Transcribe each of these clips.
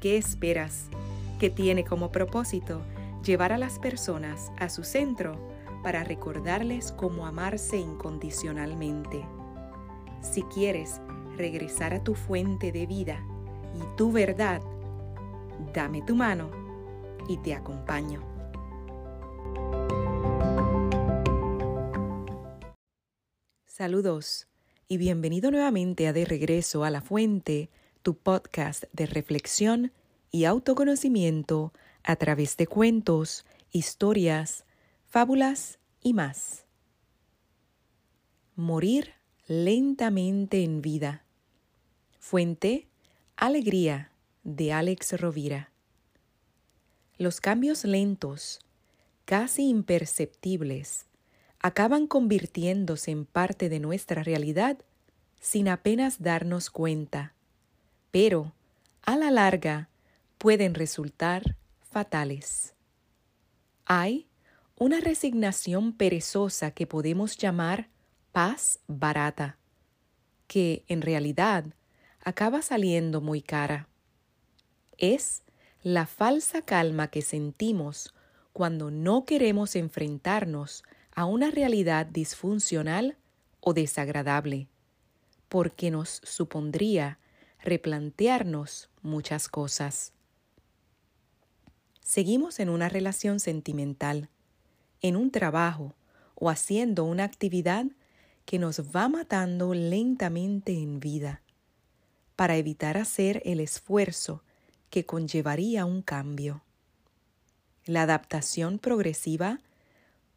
¿Qué esperas? que tiene como propósito llevar a las personas a su centro para recordarles cómo amarse incondicionalmente. Si quieres regresar a tu fuente de vida y tu verdad, dame tu mano y te acompaño. Saludos y bienvenido nuevamente a De Regreso a la Fuente tu podcast de reflexión y autoconocimiento a través de cuentos, historias, fábulas y más. Morir lentamente en vida. Fuente Alegría de Alex Rovira. Los cambios lentos, casi imperceptibles, acaban convirtiéndose en parte de nuestra realidad sin apenas darnos cuenta pero a la larga pueden resultar fatales. Hay una resignación perezosa que podemos llamar paz barata, que en realidad acaba saliendo muy cara. Es la falsa calma que sentimos cuando no queremos enfrentarnos a una realidad disfuncional o desagradable, porque nos supondría replantearnos muchas cosas. Seguimos en una relación sentimental, en un trabajo o haciendo una actividad que nos va matando lentamente en vida, para evitar hacer el esfuerzo que conllevaría un cambio. La adaptación progresiva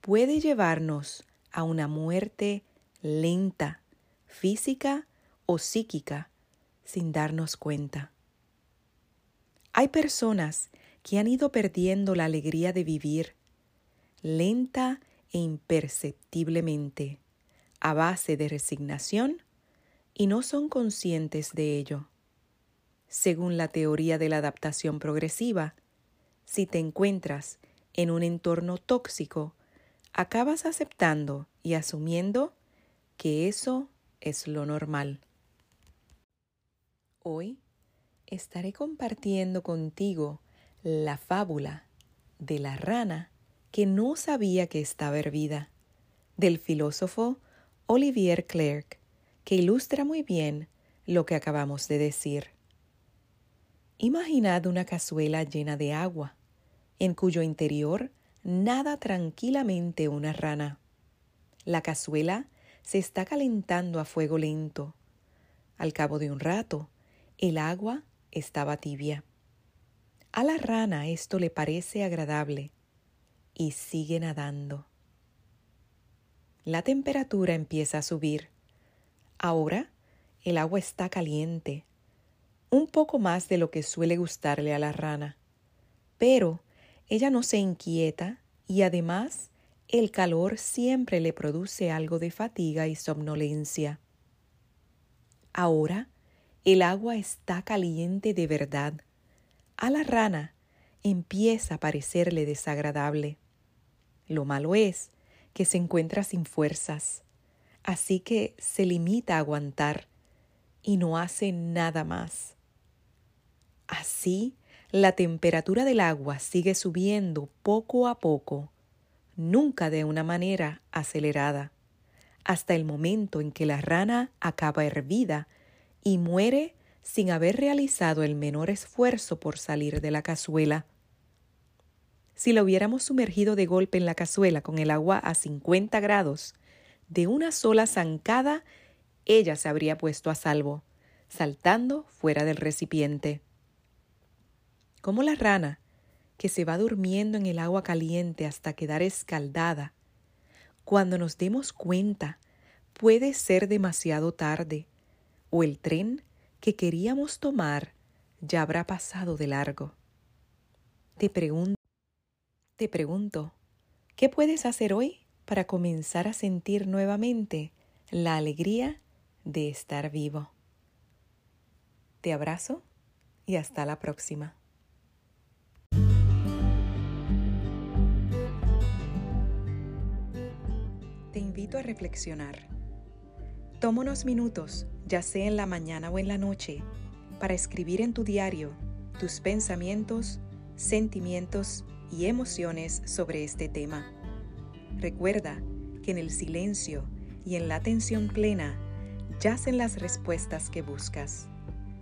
puede llevarnos a una muerte lenta, física o psíquica, sin darnos cuenta. Hay personas que han ido perdiendo la alegría de vivir, lenta e imperceptiblemente, a base de resignación, y no son conscientes de ello. Según la teoría de la adaptación progresiva, si te encuentras en un entorno tóxico, acabas aceptando y asumiendo que eso es lo normal. Hoy estaré compartiendo contigo la fábula de la rana que no sabía que estaba hervida, del filósofo Olivier Clerc, que ilustra muy bien lo que acabamos de decir. Imaginad una cazuela llena de agua, en cuyo interior nada tranquilamente una rana. La cazuela se está calentando a fuego lento. Al cabo de un rato, el agua estaba tibia. A la rana esto le parece agradable y sigue nadando. La temperatura empieza a subir. Ahora el agua está caliente, un poco más de lo que suele gustarle a la rana, pero ella no se inquieta y además el calor siempre le produce algo de fatiga y somnolencia. Ahora el agua está caliente de verdad. A la rana empieza a parecerle desagradable. Lo malo es que se encuentra sin fuerzas, así que se limita a aguantar y no hace nada más. Así, la temperatura del agua sigue subiendo poco a poco, nunca de una manera acelerada, hasta el momento en que la rana acaba hervida y muere sin haber realizado el menor esfuerzo por salir de la cazuela. Si la hubiéramos sumergido de golpe en la cazuela con el agua a 50 grados, de una sola zancada, ella se habría puesto a salvo, saltando fuera del recipiente. Como la rana, que se va durmiendo en el agua caliente hasta quedar escaldada, cuando nos demos cuenta, puede ser demasiado tarde, o el tren que queríamos tomar ya habrá pasado de largo. Te pregunto, te pregunto, ¿qué puedes hacer hoy para comenzar a sentir nuevamente la alegría de estar vivo? Te abrazo y hasta la próxima. Te invito a reflexionar. Toma unos minutos, ya sea en la mañana o en la noche, para escribir en tu diario tus pensamientos, sentimientos y emociones sobre este tema. Recuerda que en el silencio y en la atención plena yacen las respuestas que buscas.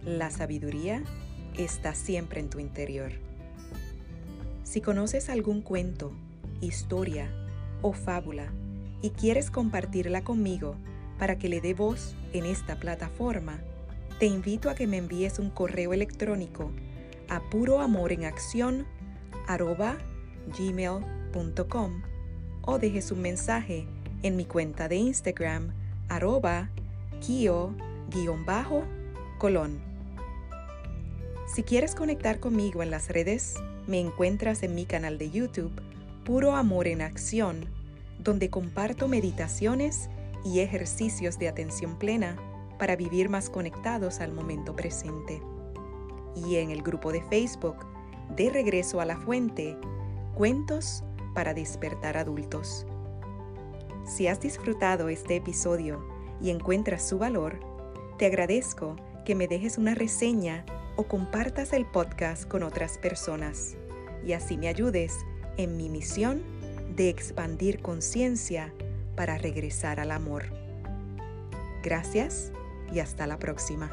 La sabiduría está siempre en tu interior. Si conoces algún cuento, historia o fábula y quieres compartirla conmigo para que le dé voz en esta plataforma, te invito a que me envíes un correo electrónico a puroamorenacción.gmail.com o dejes un mensaje en mi cuenta de Instagram arroba kio-colón. Si quieres conectar conmigo en las redes, me encuentras en mi canal de YouTube Puro Amor en Acción, donde comparto meditaciones y ejercicios de atención plena para vivir más conectados al momento presente. Y en el grupo de Facebook, De Regreso a la Fuente, Cuentos para despertar adultos. Si has disfrutado este episodio y encuentras su valor, te agradezco que me dejes una reseña o compartas el podcast con otras personas y así me ayudes en mi misión de expandir conciencia para regresar al amor. Gracias y hasta la próxima.